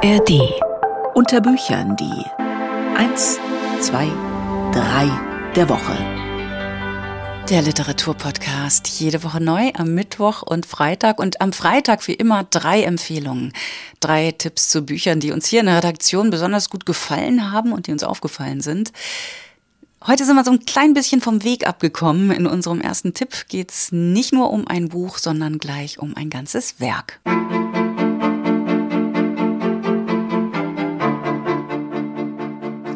ARD. Unter Büchern die 1, 2, 3 der Woche. Der Literaturpodcast. Jede Woche neu am Mittwoch und Freitag. Und am Freitag wie immer drei Empfehlungen. Drei Tipps zu Büchern, die uns hier in der Redaktion besonders gut gefallen haben und die uns aufgefallen sind. Heute sind wir so ein klein bisschen vom Weg abgekommen. In unserem ersten Tipp geht es nicht nur um ein Buch, sondern gleich um ein ganzes Werk.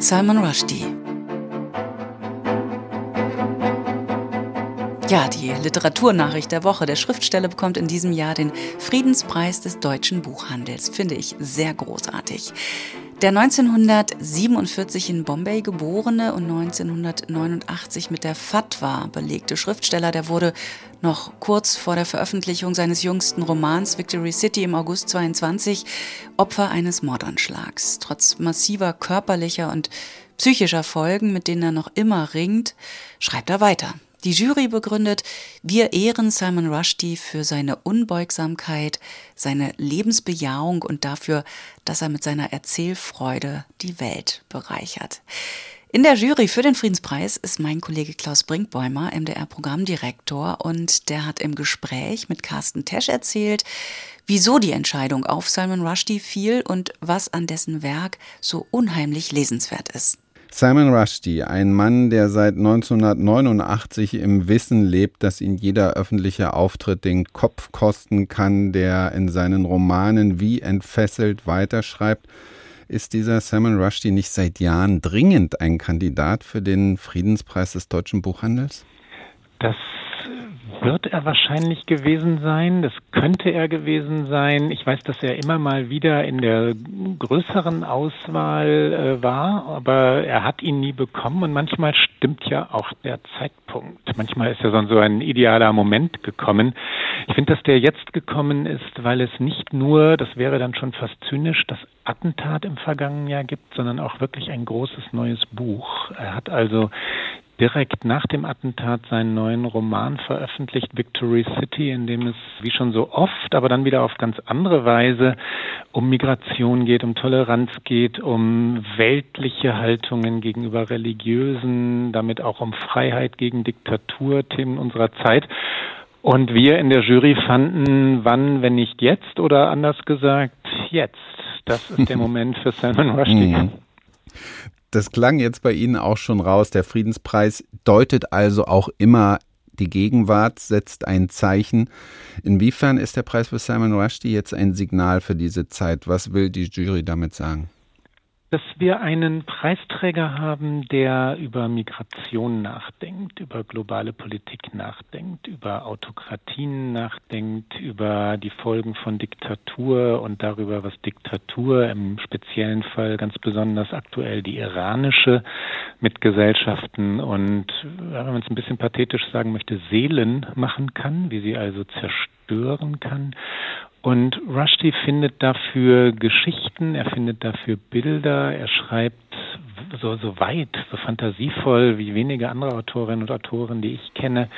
Salman Rushdie. Ja, die Literaturnachricht der Woche. Der Schriftsteller bekommt in diesem Jahr den Friedenspreis des deutschen Buchhandels. Finde ich sehr großartig. Der 1947 in Bombay geborene und 1989 mit der Fatwa belegte Schriftsteller, der wurde noch kurz vor der Veröffentlichung seines jüngsten Romans Victory City im August 22 Opfer eines Mordanschlags. Trotz massiver körperlicher und psychischer Folgen, mit denen er noch immer ringt, schreibt er weiter. Die Jury begründet, wir ehren Simon Rushdie für seine Unbeugsamkeit, seine Lebensbejahung und dafür, dass er mit seiner Erzählfreude die Welt bereichert. In der Jury für den Friedenspreis ist mein Kollege Klaus Brinkbäumer, MDR-Programmdirektor, und der hat im Gespräch mit Carsten Tesch erzählt, wieso die Entscheidung auf Simon Rushdie fiel und was an dessen Werk so unheimlich lesenswert ist. Simon Rushdie, ein Mann, der seit 1989 im Wissen lebt, dass ihn jeder öffentliche Auftritt den Kopf kosten kann, der in seinen Romanen wie entfesselt weiterschreibt. Ist dieser Simon Rushdie nicht seit Jahren dringend ein Kandidat für den Friedenspreis des deutschen Buchhandels? Das wird er wahrscheinlich gewesen sein. Das könnte er gewesen sein. Ich weiß, dass er immer mal wieder in der größeren Auswahl äh, war, aber er hat ihn nie bekommen und manchmal stimmt ja auch der Zeitpunkt. Manchmal ist ja so ein idealer Moment gekommen. Ich finde, dass der jetzt gekommen ist, weil es nicht nur, das wäre dann schon fast zynisch, das Attentat im vergangenen Jahr gibt, sondern auch wirklich ein großes neues Buch. Er hat also direkt nach dem Attentat seinen neuen Roman veröffentlicht, Victory City, in dem es wie schon so oft, aber dann wieder auf ganz andere Weise um Migration geht, um Toleranz geht, um weltliche Haltungen gegenüber religiösen, damit auch um Freiheit gegen Diktatur, Themen unserer Zeit. Und wir in der Jury fanden, wann, wenn nicht jetzt oder anders gesagt, jetzt. Das ist der Moment für Salman Rushdie. Das klang jetzt bei Ihnen auch schon raus. Der Friedenspreis deutet also auch immer die Gegenwart, setzt ein Zeichen. Inwiefern ist der Preis für Simon Rushdie jetzt ein Signal für diese Zeit? Was will die Jury damit sagen? Dass wir einen Preisträger haben, der über Migration nachdenkt, über globale Politik nachdenkt, über Autokratien nachdenkt, über die Folgen von Diktatur und darüber, was Diktatur im speziellen Fall ganz besonders aktuell die iranische mit Gesellschaften und, wenn man es ein bisschen pathetisch sagen möchte, Seelen machen kann, wie sie also zerstören kann und Rushdie findet dafür Geschichten, er findet dafür Bilder, er schreibt so, so weit, so fantasievoll wie wenige andere Autorinnen und Autoren, die ich kenne.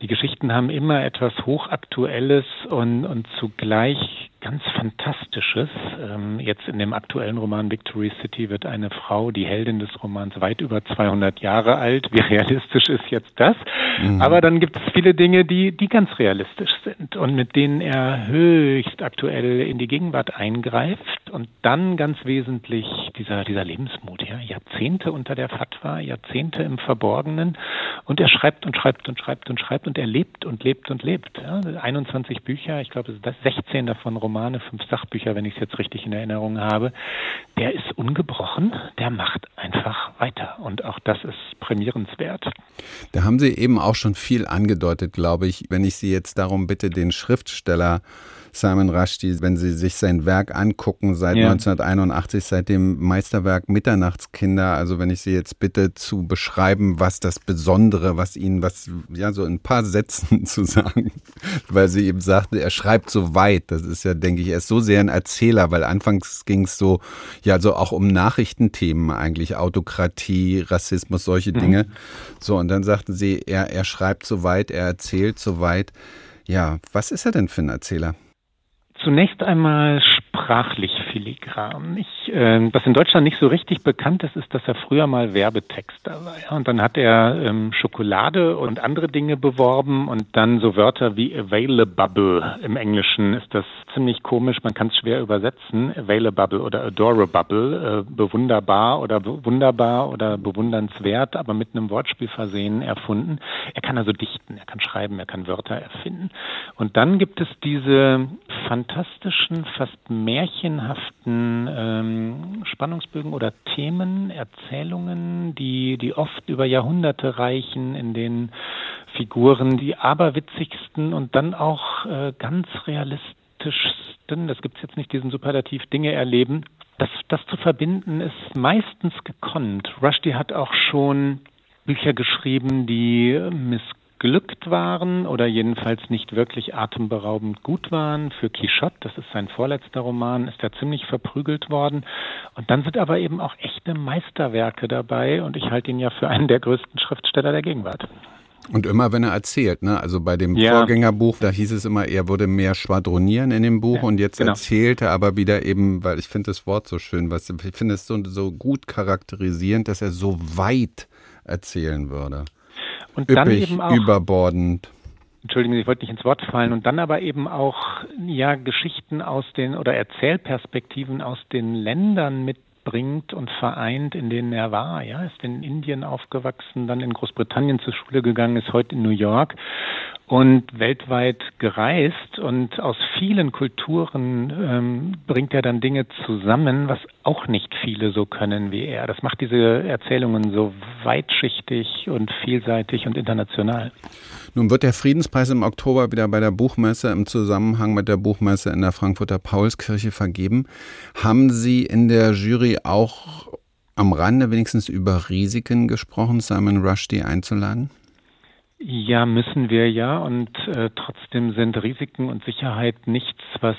Die Geschichten haben immer etwas Hochaktuelles und, und zugleich ganz Fantastisches. Ähm, jetzt in dem aktuellen Roman Victory City wird eine Frau, die Heldin des Romans, weit über 200 Jahre alt. Wie realistisch ist jetzt das? Mhm. Aber dann gibt es viele Dinge, die, die ganz realistisch sind und mit denen er höchst aktuell in die Gegenwart eingreift und dann ganz wesentlich dieser, dieser Lebensmut, ja, Jahrzehnte unter der Fatwa, Jahrzehnte im Verborgenen und er schreibt und schreibt und schreibt und schreibt und er lebt und lebt und lebt. Ja. 21 Bücher, ich glaube, das 16 davon Romane, fünf Sachbücher, wenn ich es jetzt richtig in Erinnerung habe. Der ist ungebrochen, der macht einfach weiter und auch das ist prämierenswert. Da haben Sie eben auch schon viel angedeutet, glaube ich. Wenn ich Sie jetzt darum bitte, den Schriftsteller Simon Rushdie, wenn Sie sich sein Werk angucken, seit ja. 1981, seit dem Meisterwerk Mitternachtskinder, also wenn ich Sie jetzt bitte zu beschreiben, was das Besondere, was Ihnen, was, ja, so in ein paar Sätzen zu sagen, weil Sie eben sagten, er schreibt so weit, das ist ja, denke ich, er ist so sehr ein Erzähler, weil anfangs ging es so, ja, so auch um Nachrichtenthemen eigentlich, Autokratie, Rassismus, solche mhm. Dinge. So, und dann sagten Sie, er, er schreibt so weit, er erzählt so weit. Ja, was ist er denn für ein Erzähler? Zunächst einmal sprachlich filigran. Ich, äh, was in Deutschland nicht so richtig bekannt ist, ist, dass er früher mal Werbetexter war. Ja? Und dann hat er ähm, Schokolade und andere Dinge beworben und dann so Wörter wie available. Im Englischen ist das ziemlich komisch, man kann es schwer übersetzen. Available oder adorable, äh, bewunderbar oder wunderbar oder bewundernswert, aber mit einem Wortspiel versehen erfunden. Er kann also dichten, er kann schreiben, er kann Wörter erfinden. Und dann gibt es diese fantastischen, fast märchenhaften ähm, Spannungsbögen oder Themen, Erzählungen, die, die oft über Jahrhunderte reichen, in denen Figuren die aberwitzigsten und dann auch äh, ganz realistischsten, das gibt es jetzt nicht diesen Superlativ, Dinge erleben. Das, das zu verbinden ist meistens gekonnt. Rushdie hat auch schon Bücher geschrieben, die miss missglückt waren oder jedenfalls nicht wirklich atemberaubend gut waren. Für Quichotte, das ist sein vorletzter Roman, ist er ziemlich verprügelt worden. Und dann sind aber eben auch echte Meisterwerke dabei und ich halte ihn ja für einen der größten Schriftsteller der Gegenwart. Und immer, wenn er erzählt, ne? Also bei dem ja. Vorgängerbuch, da hieß es immer, er würde mehr schwadronieren in dem Buch ja, und jetzt genau. erzählt er aber wieder eben, weil ich finde das Wort so schön, was ich finde es so, so gut charakterisierend, dass er so weit erzählen würde. Und Üppig, dann eben auch überbordend. Entschuldigen Sie, ich wollte nicht ins Wort fallen. Und dann aber eben auch ja Geschichten aus den oder Erzählperspektiven aus den Ländern mitbringt und vereint, in denen er war. Ja, ist in Indien aufgewachsen, dann in Großbritannien zur Schule gegangen, ist heute in New York und weltweit gereist und aus vielen Kulturen ähm, bringt er dann Dinge zusammen, was auch nicht viele so können wie er. Das macht diese Erzählungen so weitschichtig und vielseitig und international. Nun wird der Friedenspreis im Oktober wieder bei der Buchmesse im Zusammenhang mit der Buchmesse in der Frankfurter Paulskirche vergeben. Haben Sie in der Jury auch am Rande wenigstens über Risiken gesprochen, Simon Rushdie einzuladen? Ja, müssen wir ja. Und äh, trotzdem sind Risiken und Sicherheit nichts, was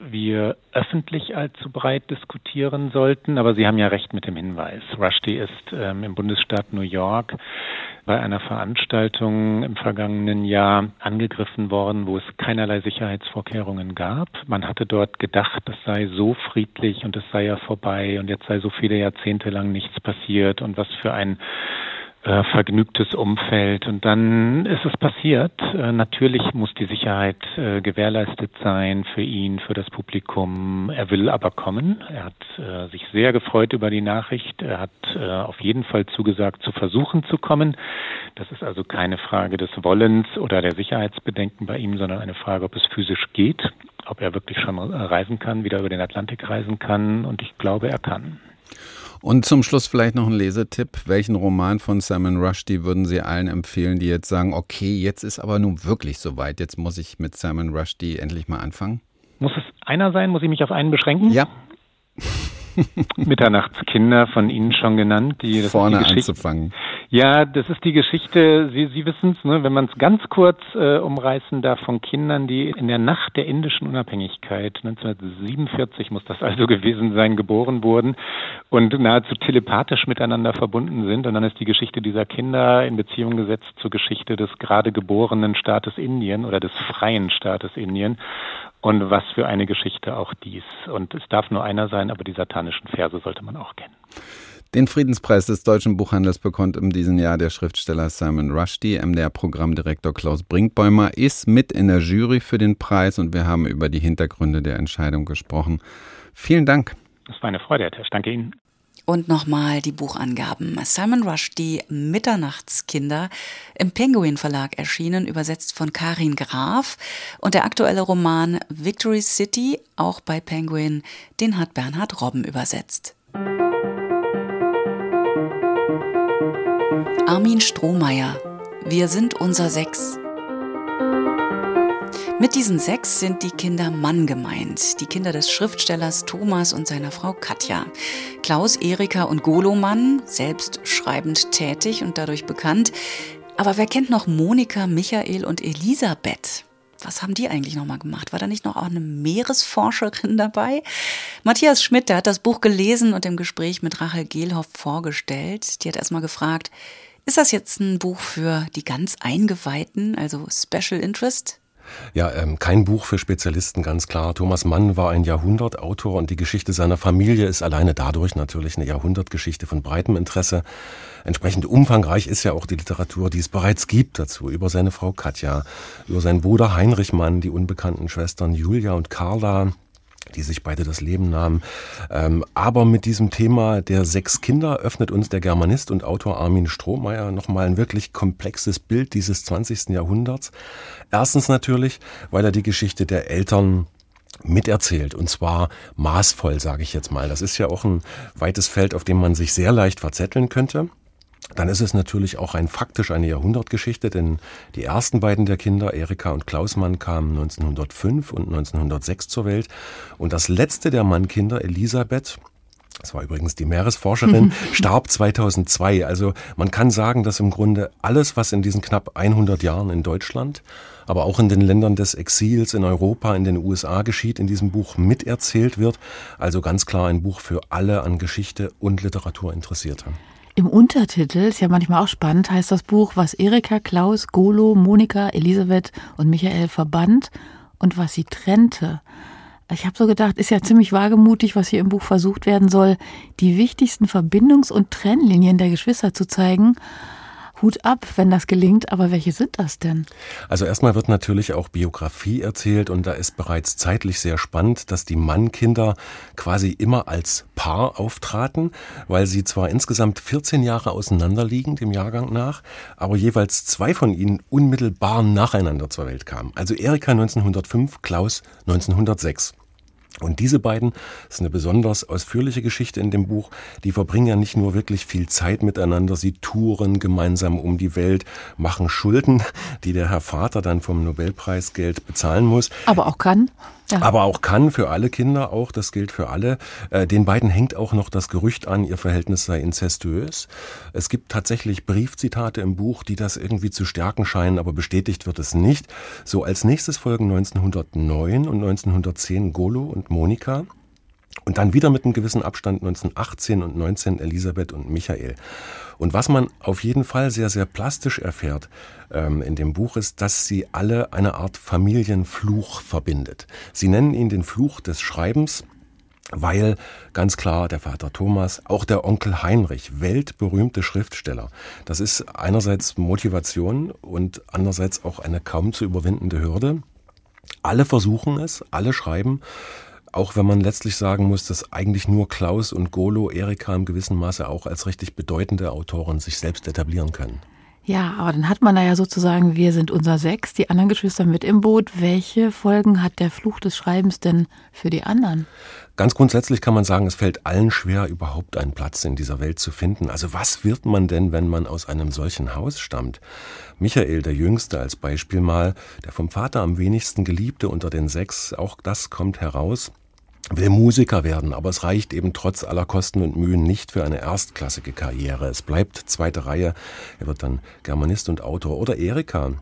wir öffentlich allzu breit diskutieren sollten. Aber Sie haben ja recht mit dem Hinweis. Rushdie ist ähm, im Bundesstaat New York bei einer Veranstaltung im vergangenen Jahr angegriffen worden, wo es keinerlei Sicherheitsvorkehrungen gab. Man hatte dort gedacht, es sei so friedlich und es sei ja vorbei und jetzt sei so viele Jahrzehnte lang nichts passiert und was für ein äh, vergnügtes Umfeld. Und dann ist es passiert. Äh, natürlich muss die Sicherheit äh, gewährleistet sein für ihn, für das Publikum. Er will aber kommen. Er hat äh, sich sehr gefreut über die Nachricht. Er hat äh, auf jeden Fall zugesagt, zu versuchen zu kommen. Das ist also keine Frage des Wollens oder der Sicherheitsbedenken bei ihm, sondern eine Frage, ob es physisch geht, ob er wirklich schon reisen kann, wieder über den Atlantik reisen kann. Und ich glaube, er kann. Und zum Schluss vielleicht noch ein Lesetipp. Welchen Roman von Simon Rushdie würden Sie allen empfehlen, die jetzt sagen, okay, jetzt ist aber nun wirklich soweit, jetzt muss ich mit Simon Rushdie endlich mal anfangen? Muss es einer sein? Muss ich mich auf einen beschränken? Ja. Mitternachtskinder von Ihnen schon genannt. Die, Vorne die anzufangen. Ja, das ist die Geschichte, Sie, Sie wissen es, ne, wenn man es ganz kurz äh, umreißen darf, von Kindern, die in der Nacht der indischen Unabhängigkeit, 1947 muss das also gewesen sein, geboren wurden und nahezu telepathisch miteinander verbunden sind. Und dann ist die Geschichte dieser Kinder in Beziehung gesetzt zur Geschichte des gerade geborenen Staates Indien oder des freien Staates Indien. Und was für eine Geschichte auch dies. Und es darf nur einer sein, aber die satanischen Verse sollte man auch kennen. Den Friedenspreis des deutschen Buchhandels bekommt in diesem Jahr der Schriftsteller Simon Rushdie. MDR-Programmdirektor Klaus Brinkbäumer ist mit in der Jury für den Preis und wir haben über die Hintergründe der Entscheidung gesprochen. Vielen Dank. Das war eine Freude, Herr Tesch. Danke Ihnen. Und nochmal die Buchangaben. Simon Rushdie, Mitternachtskinder, im Penguin Verlag erschienen, übersetzt von Karin Graf. Und der aktuelle Roman Victory City, auch bei Penguin, den hat Bernhard Robben übersetzt. Armin Strohmeier, wir sind unser Sechs. Mit diesen sechs sind die Kinder Mann gemeint, die Kinder des Schriftstellers Thomas und seiner Frau Katja. Klaus, Erika und Golo Mann, selbst schreibend tätig und dadurch bekannt. Aber wer kennt noch Monika, Michael und Elisabeth? Was haben die eigentlich nochmal gemacht? War da nicht noch auch eine Meeresforscherin dabei? Matthias Schmidt, der hat das Buch gelesen und im Gespräch mit Rachel Gehlhoff vorgestellt. Die hat erstmal gefragt, ist das jetzt ein Buch für die ganz Eingeweihten, also Special Interest? Ja, ähm, kein Buch für Spezialisten, ganz klar. Thomas Mann war ein Jahrhundertautor und die Geschichte seiner Familie ist alleine dadurch natürlich eine Jahrhundertgeschichte von breitem Interesse. Entsprechend umfangreich ist ja auch die Literatur, die es bereits gibt dazu, über seine Frau Katja, über seinen Bruder Heinrich Mann, die unbekannten Schwestern Julia und Carla, die sich beide das Leben nahmen. Ähm, aber mit diesem Thema der sechs Kinder öffnet uns der Germanist und Autor Armin Strohmeier nochmal ein wirklich komplexes Bild dieses 20. Jahrhunderts. Erstens natürlich, weil er die Geschichte der Eltern miterzählt und zwar maßvoll, sage ich jetzt mal. Das ist ja auch ein weites Feld, auf dem man sich sehr leicht verzetteln könnte. Dann ist es natürlich auch ein faktisch eine Jahrhundertgeschichte, denn die ersten beiden der Kinder, Erika und Klausmann, kamen 1905 und 1906 zur Welt. Und das letzte der Mannkinder, Elisabeth, das war übrigens die Meeresforscherin, starb 2002. Also man kann sagen, dass im Grunde alles, was in diesen knapp 100 Jahren in Deutschland, aber auch in den Ländern des Exils, in Europa, in den USA geschieht, in diesem Buch miterzählt wird. Also ganz klar ein Buch für alle an Geschichte und Literatur Interessierte. Im Untertitel, ist ja manchmal auch spannend, heißt das Buch, was Erika, Klaus, Golo, Monika, Elisabeth und Michael verband und was sie trennte. Ich habe so gedacht, ist ja ziemlich wagemutig, was hier im Buch versucht werden soll, die wichtigsten Verbindungs- und Trennlinien der Geschwister zu zeigen Hut ab, wenn das gelingt, aber welche sind das denn? Also erstmal wird natürlich auch Biografie erzählt und da ist bereits zeitlich sehr spannend, dass die Mannkinder quasi immer als Paar auftraten, weil sie zwar insgesamt 14 Jahre auseinanderliegen dem Jahrgang nach, aber jeweils zwei von ihnen unmittelbar nacheinander zur Welt kamen. Also Erika 1905, Klaus 1906. Und diese beiden, das ist eine besonders ausführliche Geschichte in dem Buch, die verbringen ja nicht nur wirklich viel Zeit miteinander, sie touren gemeinsam um die Welt, machen Schulden, die der Herr Vater dann vom Nobelpreisgeld bezahlen muss. Aber auch kann. Aber auch kann für alle Kinder auch, das gilt für alle. Äh, den beiden hängt auch noch das Gerücht an, ihr Verhältnis sei inzestuös. Es gibt tatsächlich Briefzitate im Buch, die das irgendwie zu stärken scheinen, aber bestätigt wird es nicht. So als nächstes folgen 1909 und 1910 Golo und Monika. Und dann wieder mit einem gewissen Abstand 1918 und 19 Elisabeth und Michael. Und was man auf jeden Fall sehr, sehr plastisch erfährt ähm, in dem Buch ist, dass sie alle eine Art Familienfluch verbindet. Sie nennen ihn den Fluch des Schreibens, weil ganz klar der Vater Thomas, auch der Onkel Heinrich, weltberühmte Schriftsteller. Das ist einerseits Motivation und andererseits auch eine kaum zu überwindende Hürde. Alle versuchen es, alle schreiben. Auch wenn man letztlich sagen muss, dass eigentlich nur Klaus und Golo Erika im gewissen Maße auch als richtig bedeutende Autoren sich selbst etablieren können. Ja, aber dann hat man da ja sozusagen, wir sind unser Sechs, die anderen Geschwister mit im Boot. Welche Folgen hat der Fluch des Schreibens denn für die anderen? Ganz grundsätzlich kann man sagen, es fällt allen schwer, überhaupt einen Platz in dieser Welt zu finden. Also was wird man denn, wenn man aus einem solchen Haus stammt? Michael, der Jüngste als Beispiel mal, der vom Vater am wenigsten geliebte unter den sechs, auch das kommt heraus will Musiker werden, aber es reicht eben trotz aller Kosten und Mühen nicht für eine erstklassige Karriere. Es bleibt zweite Reihe. Er wird dann Germanist und Autor. Oder Erika,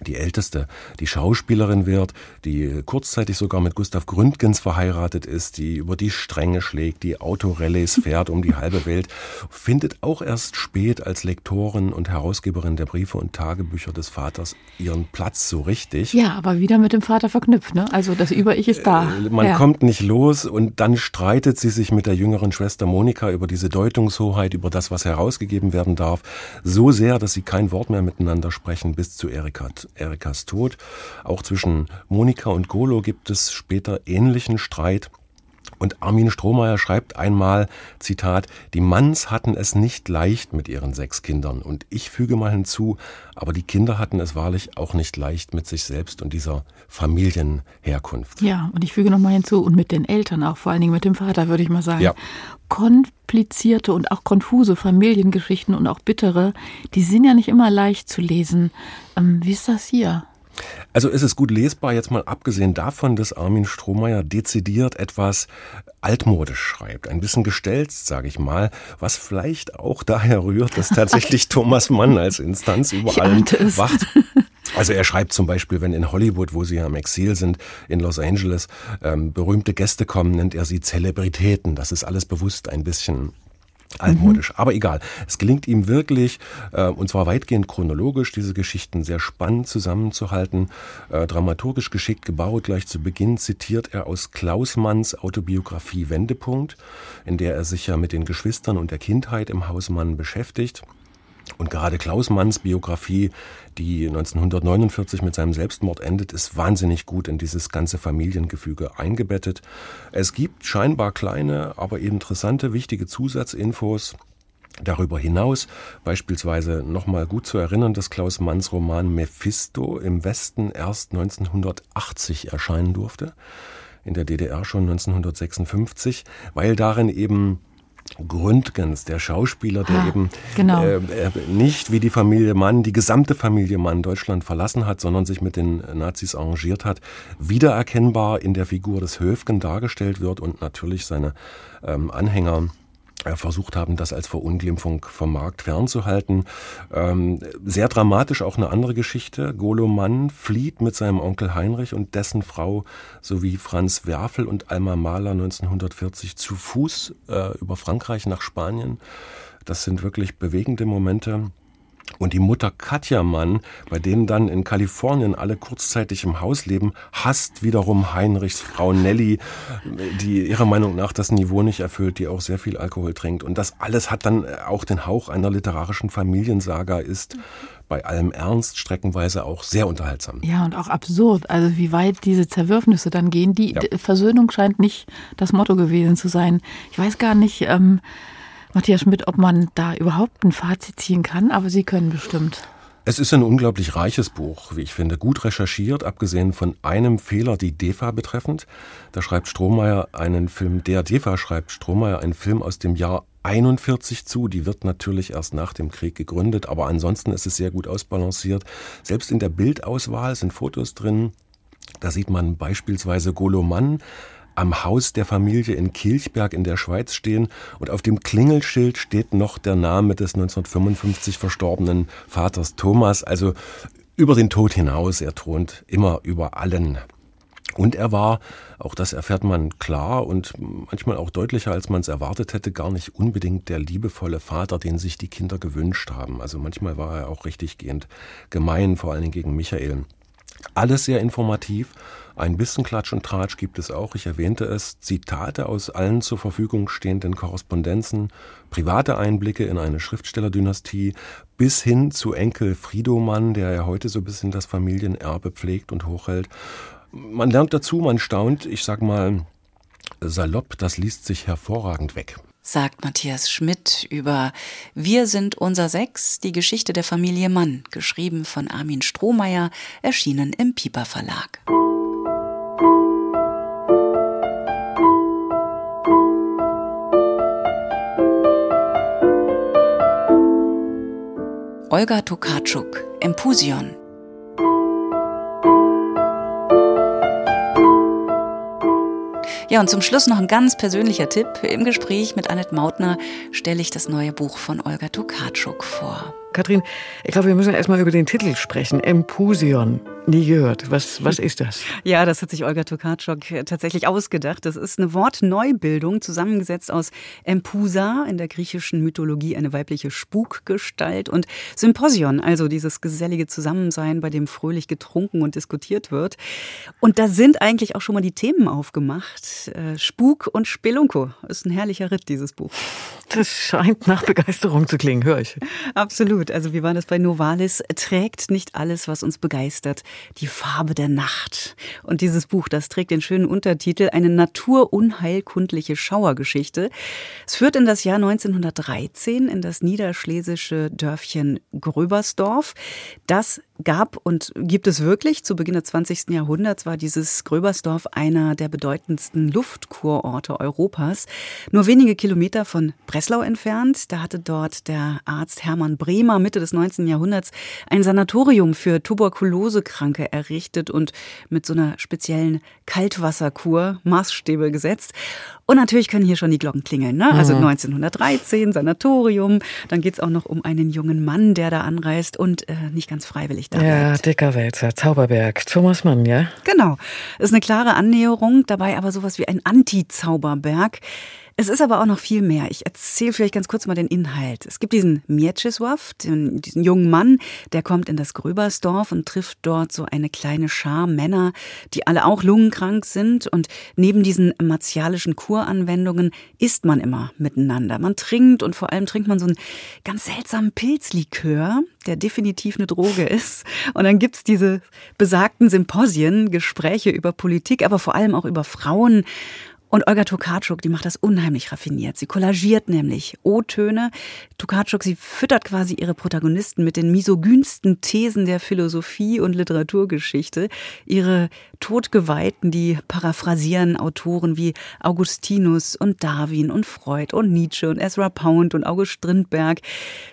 die älteste, die Schauspielerin wird, die kurzzeitig sogar mit Gustav Gründgens verheiratet ist, die über die Stränge schlägt, die Autorallyes fährt um die halbe Welt, findet auch erst spät als Lektorin und Herausgeberin der Briefe und Tagebücher des Vaters ihren Platz so richtig. Ja, aber wieder mit dem Vater verknüpft, ne? Also das Über-Ich ist da. Äh, man ja. kommt nicht los und dann streitet sie sich mit der jüngeren Schwester Monika über diese Deutungshoheit, über das, was herausgegeben werden darf, so sehr, dass sie kein Wort mehr miteinander sprechen bis zu Erika Erikas Tod. Auch zwischen Monika und Golo gibt es später ähnlichen Streit. Und Armin Strohmeier schreibt einmal, Zitat, die Manns hatten es nicht leicht mit ihren sechs Kindern. Und ich füge mal hinzu, aber die Kinder hatten es wahrlich auch nicht leicht mit sich selbst und dieser Familienherkunft. Ja, und ich füge noch mal hinzu, und mit den Eltern auch, vor allen Dingen mit dem Vater, würde ich mal sagen. Ja. Komplizierte und auch konfuse Familiengeschichten und auch bittere, die sind ja nicht immer leicht zu lesen. Ähm, wie ist das hier? Also ist es gut lesbar, jetzt mal abgesehen davon, dass Armin Strohmeier dezidiert etwas altmodisch schreibt, ein bisschen gestelzt, sage ich mal, was vielleicht auch daher rührt, dass tatsächlich Thomas Mann als Instanz über allem wacht. Also er schreibt zum Beispiel, wenn in Hollywood, wo sie ja im Exil sind, in Los Angeles, ähm, berühmte Gäste kommen, nennt er sie Zelebritäten. Das ist alles bewusst ein bisschen altmodisch. Mhm. Aber egal. Es gelingt ihm wirklich, äh, und zwar weitgehend chronologisch, diese Geschichten sehr spannend zusammenzuhalten, äh, dramaturgisch geschickt gebaut. Gleich zu Beginn zitiert er aus Klaus Manns Autobiografie Wendepunkt, in der er sich ja mit den Geschwistern und der Kindheit im Haus Mann beschäftigt. Und gerade Klaus Manns Biografie, die 1949 mit seinem Selbstmord endet, ist wahnsinnig gut in dieses ganze Familiengefüge eingebettet. Es gibt scheinbar kleine, aber interessante, wichtige Zusatzinfos. Darüber hinaus beispielsweise nochmal gut zu erinnern, dass Klaus Manns Roman Mephisto im Westen erst 1980 erscheinen durfte, in der DDR schon 1956, weil darin eben Gründgens, der Schauspieler, der ah, eben genau. äh, nicht wie die Familie Mann, die gesamte Familie Mann Deutschland verlassen hat, sondern sich mit den Nazis arrangiert hat, wiedererkennbar in der Figur des Höfgen dargestellt wird und natürlich seine ähm, Anhänger äh, versucht haben, das als Verunglimpfung vom Markt fernzuhalten. Ähm, sehr dramatisch auch eine andere Geschichte. Golo Mann flieht mit seinem Onkel Heinrich und dessen Frau sowie Franz Werfel und Alma Mahler 1940 zu Fuß äh, über Frankreich nach Spanien. Das sind wirklich bewegende Momente. Und die Mutter Katja Mann, bei denen dann in Kalifornien alle kurzzeitig im Haus leben, hasst wiederum Heinrichs Frau Nelly, die ihrer Meinung nach das Niveau nicht erfüllt, die auch sehr viel Alkohol trinkt. Und das alles hat dann auch den Hauch einer literarischen Familiensaga, ist bei allem Ernst streckenweise auch sehr unterhaltsam. Ja, und auch absurd. Also wie weit diese Zerwürfnisse dann gehen. Die ja. Versöhnung scheint nicht das Motto gewesen zu sein. Ich weiß gar nicht, ähm, Matthias Schmidt, ob man da überhaupt ein Fazit ziehen kann, aber Sie können bestimmt. Es ist ein unglaublich reiches Buch, wie ich finde, gut recherchiert, abgesehen von einem Fehler, die DEFA betreffend. Da schreibt Strohmeier einen Film, der DEFA schreibt Strohmeier einen Film aus dem Jahr 41 zu. Die wird natürlich erst nach dem Krieg gegründet, aber ansonsten ist es sehr gut ausbalanciert. Selbst in der Bildauswahl sind Fotos drin. Da sieht man beispielsweise Golo Mann, am Haus der Familie in Kilchberg in der Schweiz stehen und auf dem Klingelschild steht noch der Name des 1955 verstorbenen Vaters Thomas, also über den Tod hinaus, er thront immer über allen. Und er war, auch das erfährt man klar und manchmal auch deutlicher, als man es erwartet hätte, gar nicht unbedingt der liebevolle Vater, den sich die Kinder gewünscht haben. Also manchmal war er auch richtig gehend gemein, vor allen Dingen gegen Michael. Alles sehr informativ ein bisschen Klatsch und Tratsch gibt es auch. Ich erwähnte es. Zitate aus allen zur Verfügung stehenden Korrespondenzen, private Einblicke in eine Schriftstellerdynastie, bis hin zu Enkel Friedomann, der ja heute so ein bisschen das Familienerbe pflegt und hochhält. Man lernt dazu, man staunt. Ich sag mal salopp, das liest sich hervorragend weg sagt Matthias Schmidt über Wir sind unser Sechs, die Geschichte der Familie Mann, geschrieben von Armin Strohmeier, erschienen im Piper Verlag. Olga Tokarczuk, Empusion. Ja, und zum Schluss noch ein ganz persönlicher Tipp. Im Gespräch mit Annette Mautner stelle ich das neue Buch von Olga Tokarczuk vor. Katrin, ich glaube, wir müssen erstmal über den Titel sprechen. Empusion. Nie gehört. Was, was ist das? Ja, das hat sich Olga Tokarczuk tatsächlich ausgedacht. Das ist eine Wortneubildung, zusammengesetzt aus Empusa, in der griechischen Mythologie eine weibliche Spukgestalt, und Symposion, also dieses gesellige Zusammensein, bei dem fröhlich getrunken und diskutiert wird. Und da sind eigentlich auch schon mal die Themen aufgemacht. Äh, Spuk und Spelunko. Ist ein herrlicher Ritt, dieses Buch. Das scheint nach Begeisterung zu klingen, höre ich. Absolut. Also wie war das bei Novalis? Trägt nicht alles, was uns begeistert, die Farbe der Nacht. Und dieses Buch, das trägt den schönen Untertitel Eine naturunheilkundliche Schauergeschichte. Es führt in das Jahr 1913 in das niederschlesische Dörfchen Gröbersdorf. Das gab und gibt es wirklich. Zu Beginn des 20. Jahrhunderts war dieses Gröbersdorf einer der bedeutendsten Luftkurorte Europas. Nur wenige Kilometer von Breslau entfernt. Da hatte dort der Arzt Hermann Bremer Mitte des 19. Jahrhunderts ein Sanatorium für Tuberkulosekranke errichtet und mit so einer speziellen Kaltwasserkur Maßstäbe gesetzt. Und natürlich können hier schon die Glocken klingeln. Ne? Also 1913, mhm. Sanatorium. Dann geht's auch noch um einen jungen Mann, der da anreist und äh, nicht ganz freiwillig da Ja, bleibt. dicker Wälzer, Zauberberg, Thomas Mann, ja? Genau. Ist eine klare Annäherung, dabei aber sowas wie ein Anti-Zauberberg. Es ist aber auch noch viel mehr. Ich erzähle vielleicht ganz kurz mal den Inhalt. Es gibt diesen Mieczysław, diesen jungen Mann, der kommt in das Gröbersdorf und trifft dort so eine kleine Schar Männer, die alle auch lungenkrank sind. Und neben diesen martialischen Kuranwendungen isst man immer miteinander. Man trinkt und vor allem trinkt man so einen ganz seltsamen Pilzlikör, der definitiv eine Droge ist. Und dann gibt's diese besagten Symposien, Gespräche über Politik, aber vor allem auch über Frauen. Und Olga Tokarczuk, die macht das unheimlich raffiniert. Sie kollagiert nämlich O-Töne. Tokarczuk, sie füttert quasi ihre Protagonisten mit den misogynsten Thesen der Philosophie und Literaturgeschichte. Ihre Todgeweihten, die paraphrasieren Autoren wie Augustinus und Darwin und Freud und Nietzsche und Ezra Pound und August Strindberg,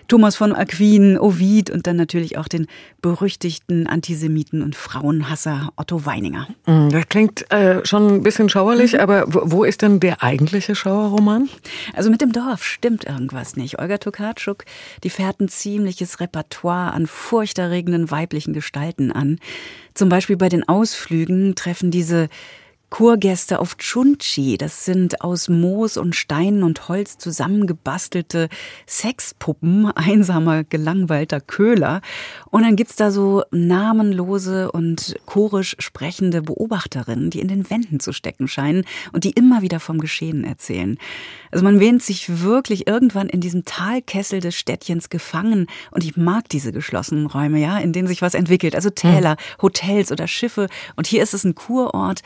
Thomas von Aquin, Ovid und dann natürlich auch den berüchtigten Antisemiten und Frauenhasser Otto Weininger. Mm, das klingt äh, schon ein bisschen schauerlich, mhm. aber wo ist denn der eigentliche Schauerroman? Also mit dem Dorf stimmt irgendwas nicht. Olga Tokarczuk, die fährt ein ziemliches Repertoire an furchterregenden weiblichen Gestalten an. Zum Beispiel bei den Ausflügen treffen diese Kurgäste auf Chunchi. Das sind aus Moos und Steinen und Holz zusammengebastelte Sexpuppen einsamer, gelangweilter Köhler. Und dann gibt's da so namenlose und chorisch sprechende Beobachterinnen, die in den Wänden zu stecken scheinen und die immer wieder vom Geschehen erzählen. Also man wähnt sich wirklich irgendwann in diesem Talkessel des Städtchens gefangen. Und ich mag diese geschlossenen Räume, ja, in denen sich was entwickelt. Also Täler, Hotels oder Schiffe. Und hier ist es ein Kurort,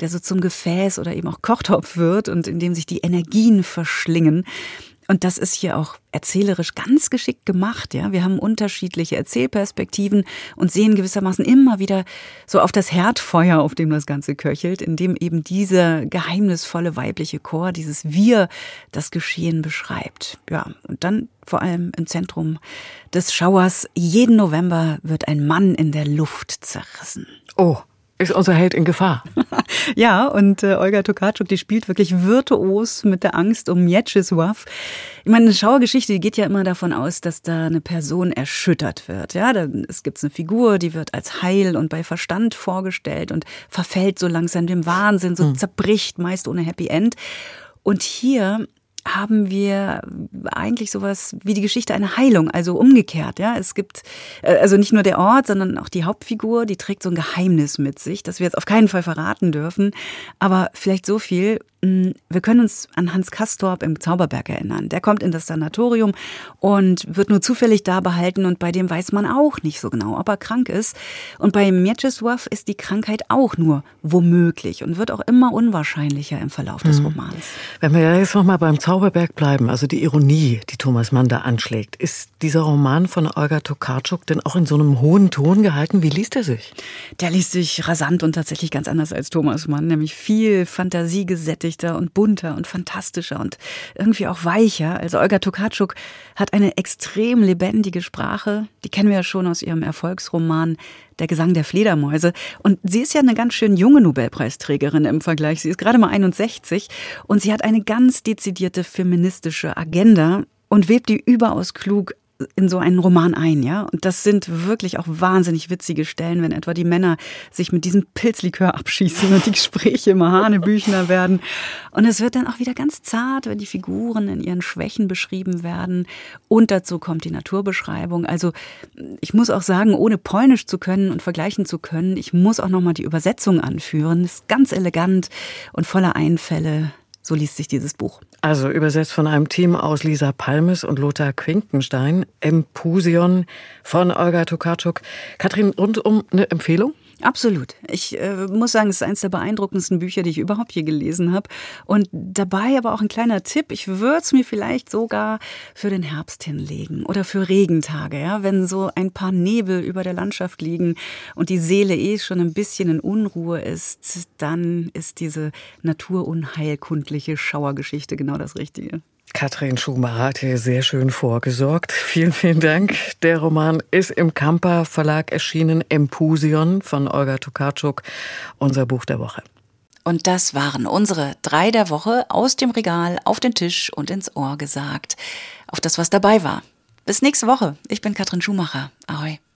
der so zum Gefäß oder eben auch Kochtopf wird und in dem sich die Energien verschlingen. Und das ist hier auch erzählerisch ganz geschickt gemacht. Ja, wir haben unterschiedliche Erzählperspektiven und sehen gewissermaßen immer wieder so auf das Herdfeuer, auf dem das Ganze köchelt, in dem eben dieser geheimnisvolle weibliche Chor, dieses Wir, das Geschehen beschreibt. Ja, und dann vor allem im Zentrum des Schauers. Jeden November wird ein Mann in der Luft zerrissen. Oh. Ist unser Held in Gefahr? ja, und äh, Olga Tokarczuk, die spielt wirklich virtuos mit der Angst um Mieczysław. Ich meine, eine Schauergeschichte, die geht ja immer davon aus, dass da eine Person erschüttert wird. Ja, da, es gibt eine Figur, die wird als heil und bei Verstand vorgestellt und verfällt so langsam dem Wahnsinn, so hm. zerbricht, meist ohne Happy End. Und hier haben wir eigentlich sowas wie die Geschichte einer Heilung, also umgekehrt. Ja, es gibt äh, also nicht nur der Ort, sondern auch die Hauptfigur, die trägt so ein Geheimnis mit sich, das wir jetzt auf keinen Fall verraten dürfen. Aber vielleicht so viel: Wir können uns an Hans Kastorp im Zauberberg erinnern. Der kommt in das Sanatorium und wird nur zufällig da behalten und bei dem weiß man auch nicht so genau, ob er krank ist. Und bei Mieczysław ist die Krankheit auch nur womöglich und wird auch immer unwahrscheinlicher im Verlauf des mhm. Romans. Wenn wir jetzt noch mal beim Zauberberg bleiben, also die Ironie, die Thomas Mann da anschlägt, ist dieser Roman von Olga Tokarczuk denn auch in so einem hohen Ton gehalten? Wie liest er sich? Der liest sich rasant und tatsächlich ganz anders als Thomas Mann, nämlich viel fantasiegesättigt vielschichtiger und bunter und fantastischer und irgendwie auch weicher. Also Olga Tokarczuk hat eine extrem lebendige Sprache. Die kennen wir ja schon aus ihrem Erfolgsroman Der Gesang der Fledermäuse. Und sie ist ja eine ganz schön junge Nobelpreisträgerin im Vergleich. Sie ist gerade mal 61 und sie hat eine ganz dezidierte feministische Agenda und webt die überaus klug in so einen Roman ein, ja. Und das sind wirklich auch wahnsinnig witzige Stellen, wenn etwa die Männer sich mit diesem Pilzlikör abschießen und die Gespräche immer Hanebüchner werden. Und es wird dann auch wieder ganz zart, wenn die Figuren in ihren Schwächen beschrieben werden. Und dazu kommt die Naturbeschreibung. Also ich muss auch sagen, ohne Polnisch zu können und vergleichen zu können, ich muss auch nochmal die Übersetzung anführen. Das ist ganz elegant und voller Einfälle. So liest sich dieses Buch. Also übersetzt von einem Team aus Lisa Palmes und Lothar Quinkenstein. Empusion von Olga Tokarczuk. Katrin, rundum eine Empfehlung? Absolut. Ich äh, muss sagen, es ist eines der beeindruckendsten Bücher, die ich überhaupt je gelesen habe. Und dabei aber auch ein kleiner Tipp. Ich würde es mir vielleicht sogar für den Herbst hinlegen oder für Regentage, ja, wenn so ein paar Nebel über der Landschaft liegen und die Seele eh schon ein bisschen in Unruhe ist, dann ist diese naturunheilkundliche Schauergeschichte genau das Richtige. Katrin Schumacher hat hier sehr schön vorgesorgt. Vielen, vielen Dank. Der Roman ist im Kamper Verlag erschienen, Empusion von Olga Tokarczuk, unser Buch der Woche. Und das waren unsere drei der Woche aus dem Regal auf den Tisch und ins Ohr gesagt. Auf das, was dabei war. Bis nächste Woche. Ich bin Katrin Schumacher. Ahoi.